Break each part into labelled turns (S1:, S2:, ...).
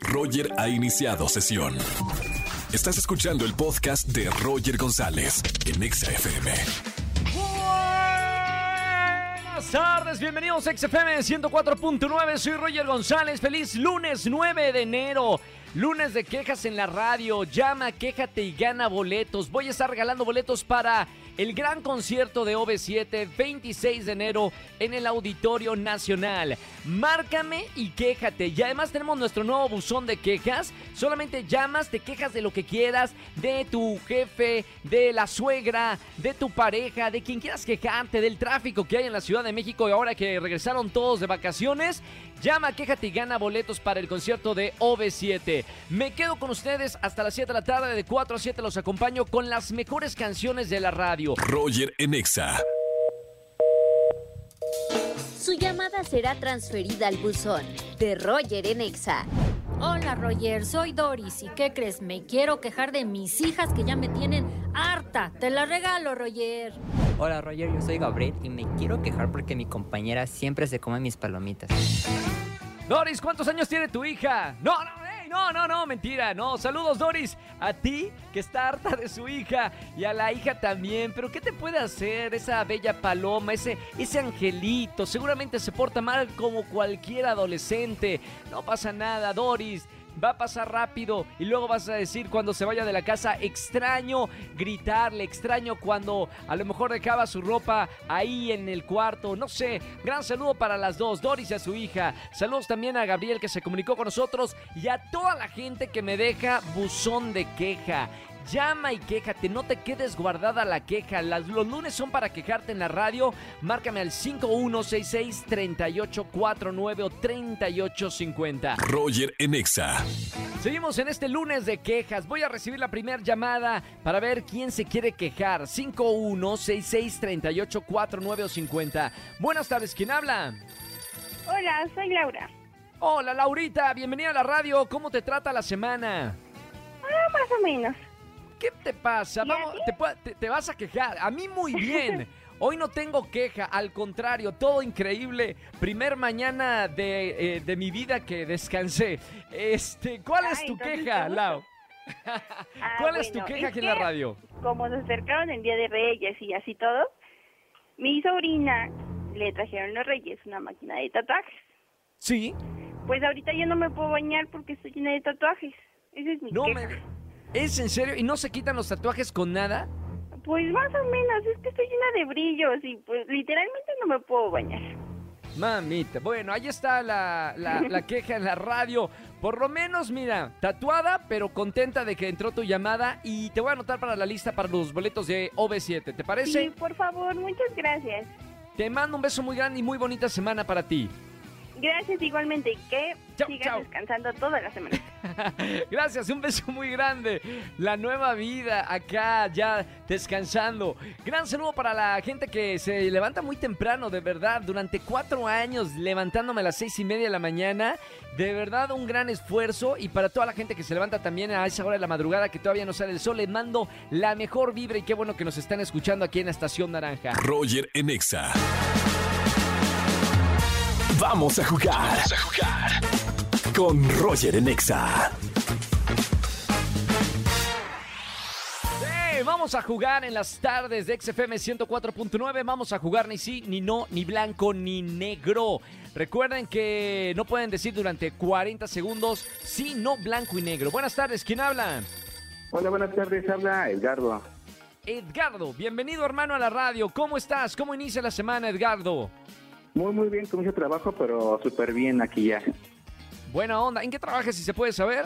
S1: Roger ha iniciado sesión. Estás escuchando el podcast de Roger González en Exa FM.
S2: Buenas tardes, bienvenidos a XFM 104.9, soy Roger González, feliz lunes 9 de enero, lunes de quejas en la radio, llama, quéjate y gana boletos, voy a estar regalando boletos para el gran concierto de OV7, 26 de enero en el Auditorio Nacional. Márcame y quéjate. Y además tenemos nuestro nuevo buzón de quejas. Solamente llamas, te quejas de lo que quieras, de tu jefe, de la suegra, de tu pareja, de quien quieras quejarte, del tráfico que hay en la Ciudad de México y ahora que regresaron todos de vacaciones. Llama, quéjate y gana boletos para el concierto de OV7. Me quedo con ustedes hasta las 7 de la tarde, de 4 a 7 los acompaño con las mejores canciones de la radio.
S1: Roger en Exa.
S3: Su llamada será transferida al buzón de Roger en Exa.
S4: Hola Roger, soy Doris y ¿qué crees? Me quiero quejar de mis hijas que ya me tienen harta. Te la regalo, Roger.
S5: Hola Roger, yo soy Gabriel y me quiero quejar porque mi compañera siempre se come mis palomitas.
S2: Doris, ¿cuántos años tiene tu hija? No, no, no, no, no, mentira, no. Saludos, Doris, a ti que está harta de su hija y a la hija también. Pero ¿qué te puede hacer esa bella paloma, ese, ese angelito? Seguramente se porta mal como cualquier adolescente. No pasa nada, Doris va a pasar rápido y luego vas a decir cuando se vaya de la casa, extraño gritarle, extraño cuando a lo mejor dejaba su ropa ahí en el cuarto, no sé. Gran saludo para las dos, Doris y a su hija. Saludos también a Gabriel que se comunicó con nosotros y a toda la gente que me deja buzón de queja. Llama y quéjate, no te quedes guardada la queja. Las, los lunes son para quejarte en la radio. Márcame al 5166-3849 o 3850.
S1: Roger en Exa.
S2: Seguimos en este lunes de quejas. Voy a recibir la primera llamada para ver quién se quiere quejar. 5166-3849 o 50. Buenas tardes, ¿quién habla?
S6: Hola, soy Laura.
S2: Hola, Laurita, bienvenida a la radio. ¿Cómo te trata la semana?
S6: Ah, más o menos.
S2: ¿Qué te pasa?
S6: ¿Y a
S2: Vamos, te, te- te vas a quejar. A mí muy bien. Hoy no tengo queja, al contrario, todo increíble. Primer mañana de, eh, de mi vida que descansé. Este, ¿cuál es
S6: Ay,
S2: tu queja. Lau?
S6: Ah,
S2: ¿Cuál es tu queja
S6: es
S2: aquí en la radio?
S6: Como se acercaron el Día de Reyes y así todo, mi sobrina le trajeron los Reyes una máquina de tatuajes.
S2: Sí.
S6: Pues ahorita yo no me puedo bañar porque estoy llena de tatuajes. Esa es mi
S2: No
S6: queja.
S2: me. ¿Es en serio? ¿Y no se quitan los tatuajes con nada?
S6: Pues más o menos, es que estoy llena de brillos y pues literalmente no me puedo bañar.
S2: Mamita, bueno, ahí está la, la- la queja en la radio. Por lo menos, mira, tatuada, pero contenta de que entró tu llamada y te voy a anotar para la lista para los boletos de OV7. ¿Te parece?
S6: Sí, por favor, muchas gracias.
S2: Te mando un beso muy grande y muy bonita semana para ti.
S6: Gracias igualmente y que
S2: Chau,
S6: sigas
S2: chau.
S6: descansando toda la semana.
S2: Gracias, un beso muy grande. La nueva vida acá ya descansando. Gran saludo para la gente que se levanta muy temprano, de verdad. Durante cuatro años levantándome a las seis y media de la mañana. De verdad, un gran esfuerzo. Y para toda la gente que se levanta también a esa hora de la madrugada que todavía no sale el sol, les mando la mejor vibra y qué bueno que nos están escuchando aquí en la Estación Naranja.
S1: Roger en Exa. Vamos a jugar. Vamos a jugar. Con Roger en Exa.
S2: ¡Hey! Vamos a jugar en las tardes de XFM 104.9. Vamos a jugar ni sí, ni no, ni blanco, ni negro. Recuerden que no pueden decir durante 40 segundos sí, no, blanco y negro. Buenas tardes, ¿quién habla?
S7: Hola, buenas tardes. Habla Edgardo.
S2: Edgardo, bienvenido hermano a la radio. ¿Cómo estás? ¿Cómo inicia la semana, Edgardo?
S7: Muy, muy bien, con mucho trabajo, pero súper bien aquí ya.
S2: Buena onda. ¿En qué trabajas, si se puede saber?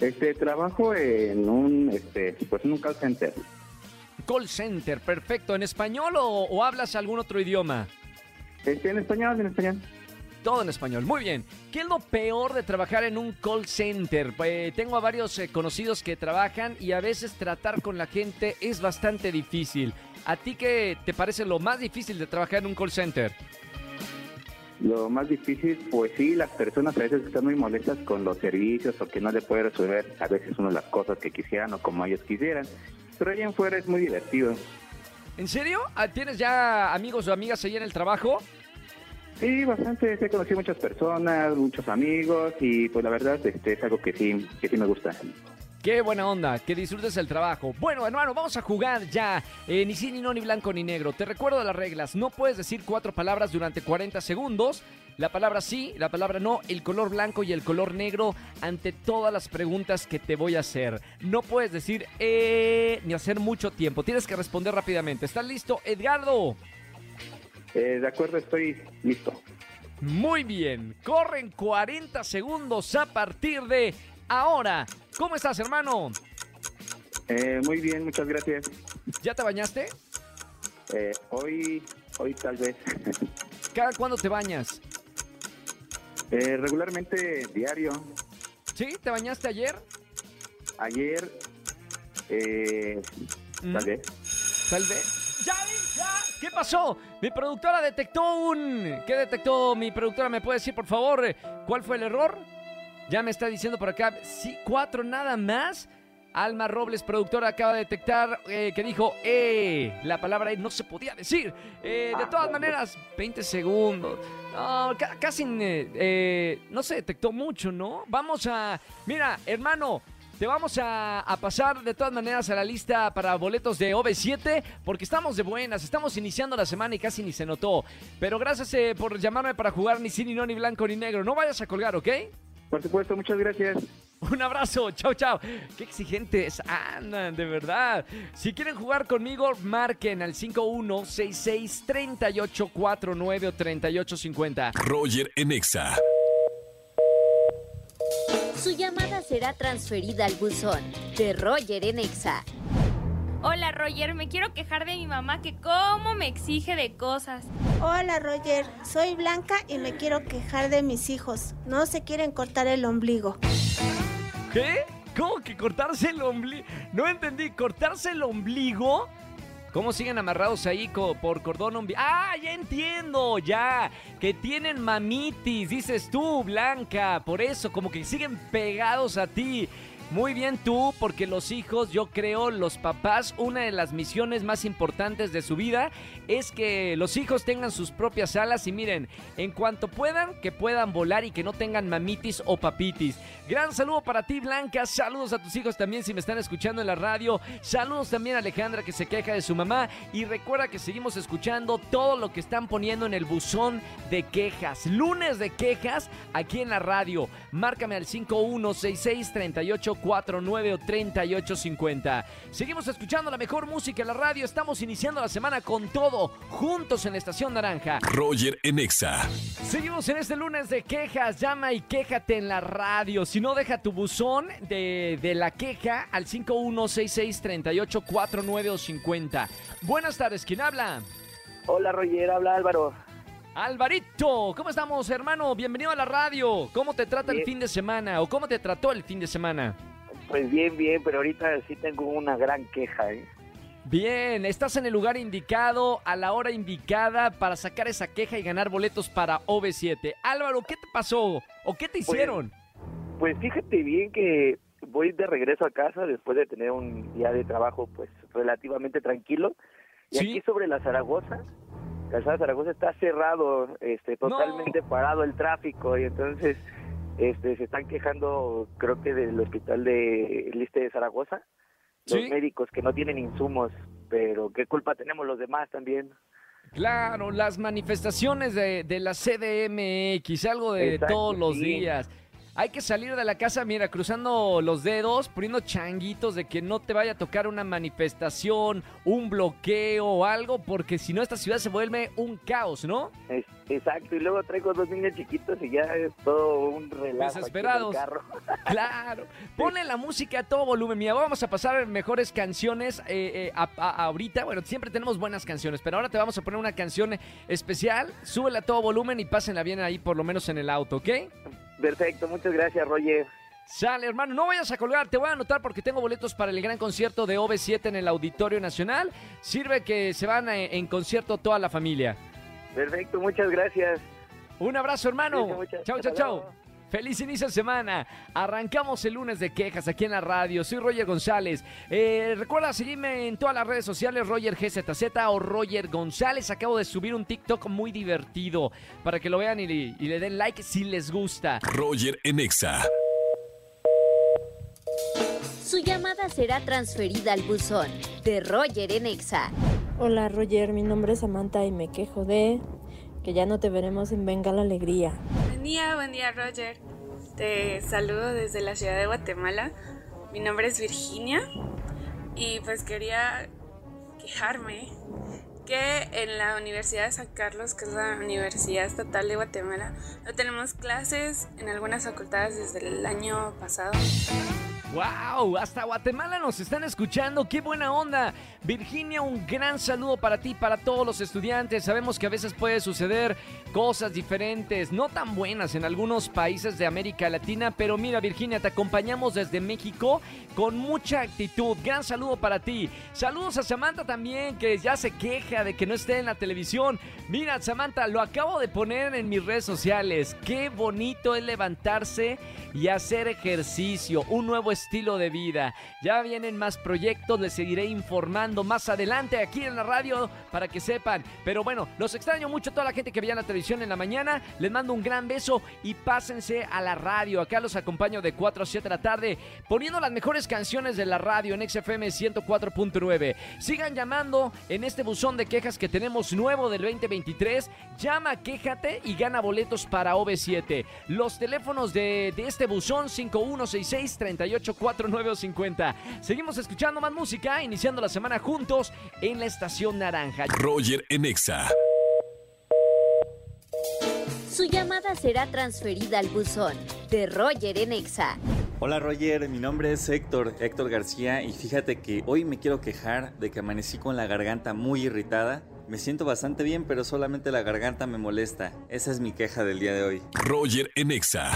S7: Este, trabajo en un, este, pues en un call center.
S2: Call center, perfecto. ¿En español o, o hablas algún otro idioma?
S7: Este, en español, en español.
S2: Todo en español. Muy bien. ¿Qué es lo peor de trabajar en un call center? Eh, tengo a varios eh, conocidos que trabajan y a veces tratar con la gente es bastante difícil. ¿A ti qué te parece lo más difícil de trabajar en un call center?
S7: Lo más difícil, pues sí, las personas a veces están muy molestas con los servicios o que no le puede resolver a veces uno las cosas que quisieran o como ellos quisieran. Pero allá en fuera es muy divertido.
S2: ¿En serio? Ah, ¿Tienes ya amigos o amigas ahí en el trabajo?
S7: Sí, bastante. He conocido muchas personas, muchos amigos y pues la verdad este, es algo que sí, que sí me gusta.
S2: Qué buena onda, que disfrutes el trabajo. Bueno, hermano, vamos a jugar ya. Eh, ni sí, ni no, ni blanco, ni negro. Te recuerdo las reglas. No puedes decir cuatro palabras durante 40 segundos. La palabra sí, la palabra no, el color blanco y el color negro ante todas las preguntas que te voy a hacer. No puedes decir eh, ni hacer mucho tiempo. Tienes que responder rápidamente. ¿Estás listo, Edgardo?
S7: Eh, de acuerdo, estoy listo.
S2: Muy bien. Corren 40 segundos a partir de ahora. ¿Cómo estás, hermano?
S7: Eh, muy bien, muchas gracias.
S2: ¿Ya te bañaste?
S7: Eh, hoy, hoy tal vez.
S2: ¿Cada cuándo te bañas?
S7: Eh, regularmente diario.
S2: ¿Sí? ¿Te bañaste ayer?
S7: Ayer, eh,
S2: Mm.
S7: tal vez.
S2: Tal vez. ¡Ya, vi, ya! ¿Qué pasó? Mi productora detectó un... ¿Qué detectó mi productora? ¿Me puede decir, por favor, eh, cuál fue el error? Ya me está diciendo por acá, sí, cuatro nada más. Alma Robles, productora, acaba de detectar eh, que dijo, eh, la palabra no se podía decir. Eh, de todas maneras, 20 segundos. No, ca- casi, eh, eh, no se detectó mucho, ¿no? Vamos a, mira, hermano, te vamos a, pasar de todas maneras a la lista para boletos de OV7 porque estamos de buenas, estamos iniciando la semana y casi ni se notó. Pero gracias por llamarme para jugar ni sí, ni no, ni blanco, ni negro. No vayas a colgar, ¿ok?
S7: Por supuesto, muchas gracias.
S2: Un abrazo, chao, chao. Qué exigentes andan, de verdad. Si quieren jugar conmigo, marquen al 5166-3849 o 3850.
S1: Roger en Exa.
S3: Su llamada será transferida al buzón de Roger en Exa.
S8: Hola Roger, me quiero quejar de mi mamá que cómo me exige de cosas.
S9: Hola Roger, soy Blanca y me quiero quejar de mis hijos. No se quieren cortar el ombligo.
S2: ¿Qué? ¿Cómo que cortarse el ombligo? No entendí, ¿cortarse el ombligo? ¿Cómo siguen amarrados ahí co- por cordón umbilical? ¡Ah, ya entiendo! Ya, que tienen mamitis, dices tú, Blanca. Por eso, como que siguen pegados a ti. Muy bien tú, porque los hijos, yo creo, los papás, una de las misiones más importantes de su vida es que los hijos tengan sus propias alas y miren, en cuanto puedan, que puedan volar y que no tengan mamitis o papitis. Gran saludo para ti, Blanca. Saludos a tus hijos también si me están escuchando en la radio. Saludos también a Alejandra que se queja de su mamá. Y recuerda que seguimos escuchando todo lo que están poniendo en el buzón de quejas. Lunes de quejas aquí en la radio. Márcame al 5166-3849 o 3850. Seguimos escuchando la mejor música en la radio. Estamos iniciando la semana con todo, juntos en la Estación Naranja.
S1: Roger en Exa.
S2: Seguimos en este lunes de quejas. Llama y quéjate en la radio. Si no, deja tu buzón de, de la queja al 5166-3849 o 50. Buenas tardes, ¿quién habla?
S10: Hola Roger, habla Álvaro.
S2: Alvarito, ¿cómo estamos, hermano? Bienvenido a la radio. ¿Cómo te trata el fin de semana? ¿O cómo te trató el fin de semana?
S10: Pues bien, bien, pero ahorita sí tengo una gran queja, ¿eh?
S2: Bien, estás en el lugar indicado, a la hora indicada para sacar esa queja y ganar boletos para OV7. Álvaro, ¿qué te pasó? ¿O qué te hicieron?
S10: Pues fíjate bien que voy de regreso a casa después de tener un día de trabajo pues relativamente tranquilo. Y
S2: Sí.
S10: aquí sobre la Zaragoza, Calzada Zaragoza está cerrado, este, totalmente parado el tráfico y entonces este, se están quejando creo que del hospital de Liste de Zaragoza, los
S2: Sí.
S10: médicos que no tienen insumos, pero qué culpa tenemos los demás también.
S2: Claro, las manifestaciones de, de la CDMX, algo de
S10: Exacto,
S2: todos los
S10: sí.
S2: días. Hay que salir de la casa, mira, cruzando los dedos, poniendo changuitos de que no te vaya a tocar una manifestación, un bloqueo o algo, porque si no esta ciudad se vuelve un caos, ¿no?
S10: Exacto, y luego traigo dos niños chiquitos y ya es todo un relajo. aquí en el
S2: Desesperados.
S10: carro.
S2: Claro. Ponle la música a todo volumen. Mira, vamos a pasar mejores canciones eh, eh, a- a- ahorita. Bueno, siempre tenemos buenas canciones, pero ahora te vamos a poner una canción especial. Súbela a todo volumen y pásenla bien ahí, por lo menos en el auto, ¿ok?
S10: Perfecto, muchas gracias, Roger.
S2: Sale, hermano, no vayas a colgar, te voy a anotar porque tengo boletos para el gran concierto de OV7 en el Auditorio Nacional. Sirve que se van eh, en concierto toda la familia.
S10: Perfecto, muchas gracias.
S2: Un abrazo, hermano. Chao, chao, chao. Feliz inicio de semana. Arrancamos el lunes de quejas aquí en la radio. Soy Roger González. Eh, recuerda seguirme en todas las redes sociales, Roger GZZ o Roger González. Acabo de subir un TikTok muy divertido para que lo vean y, y le den like si les gusta.
S1: Roger Enexa.
S3: Su llamada será transferida al buzón de Roger en Exa.
S11: Hola Roger, mi nombre es Samantha y me quejo de que ya no te veremos en Venga la Alegría.
S12: Buen día, buen día Roger. Te saludo desde la ciudad de Guatemala. Mi nombre es Virginia y pues quería quejarme que en la Universidad de San Carlos, que es la Universidad Estatal de Guatemala, no tenemos clases en algunas facultades desde el año pasado.
S2: ¡Wow! Hasta Guatemala nos están escuchando. ¡Qué buena onda! Virginia, un gran saludo para ti, para todos los estudiantes. Sabemos que a veces puede suceder cosas diferentes, no tan buenas en algunos países de América Latina, pero mira, Virginia, te acompañamos desde México con mucha actitud. Gran saludo para ti. Saludos a Samantha también, que ya se queja de que no esté en la televisión. Mira, Samantha, lo acabo de poner en mis redes sociales. Qué bonito es levantarse y hacer ejercicio. Un nuevo estilo de vida. Ya vienen más proyectos, les seguiré informando más adelante aquí en la radio para que sepan. Pero bueno, los extraño mucho a toda la gente que veía la televisión en la mañana. Les mando un gran beso y pásense a la radio. Acá los acompaño de 4 a 7 de la tarde poniendo las mejores canciones de la radio en XFM 104.9. Sigan llamando en este buzón de quejas que tenemos nuevo del 2023. Llama, quéjate y gana boletos para OV7. Los teléfonos de, de este buzón 5166 38 4950. Seguimos escuchando más música, iniciando la semana juntos en la estación naranja.
S1: Roger Enexa.
S3: Su llamada será transferida al buzón de Roger Enexa.
S13: Hola Roger, mi nombre es Héctor, Héctor García y fíjate que hoy me quiero quejar de que amanecí con la garganta muy irritada. Me siento bastante bien, pero solamente la garganta me molesta. Esa es mi queja del día de hoy.
S1: Roger Enexa.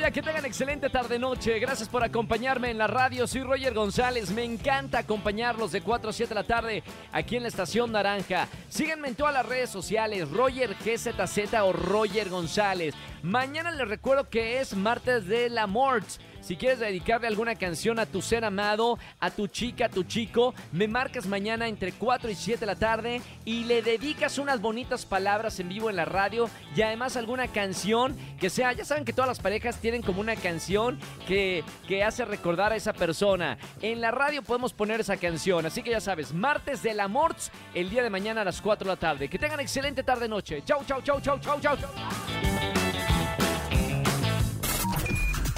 S2: Que tengan excelente tarde-noche. Gracias por acompañarme en la radio. Soy Roger González. Me encanta acompañarlos de 4 a 7 de la tarde aquí en la Estación Naranja. Síganme en todas las redes sociales, Roger GZZ o Roger González. Mañana les recuerdo que es martes de la Morts. Si quieres dedicarle alguna canción a tu ser amado, a tu chica, a tu chico, me marcas mañana entre 4 y 7 de la tarde y le dedicas unas bonitas palabras en vivo en la radio y además alguna canción que sea, ya saben que todas las parejas tienen como una canción que, que hace recordar a esa persona. En la radio podemos poner esa canción, así que ya sabes, martes de la Morts, el día de mañana a las 4 de la tarde. Que tengan excelente tarde-noche. Chau, chau, chau, chau, chau, chau.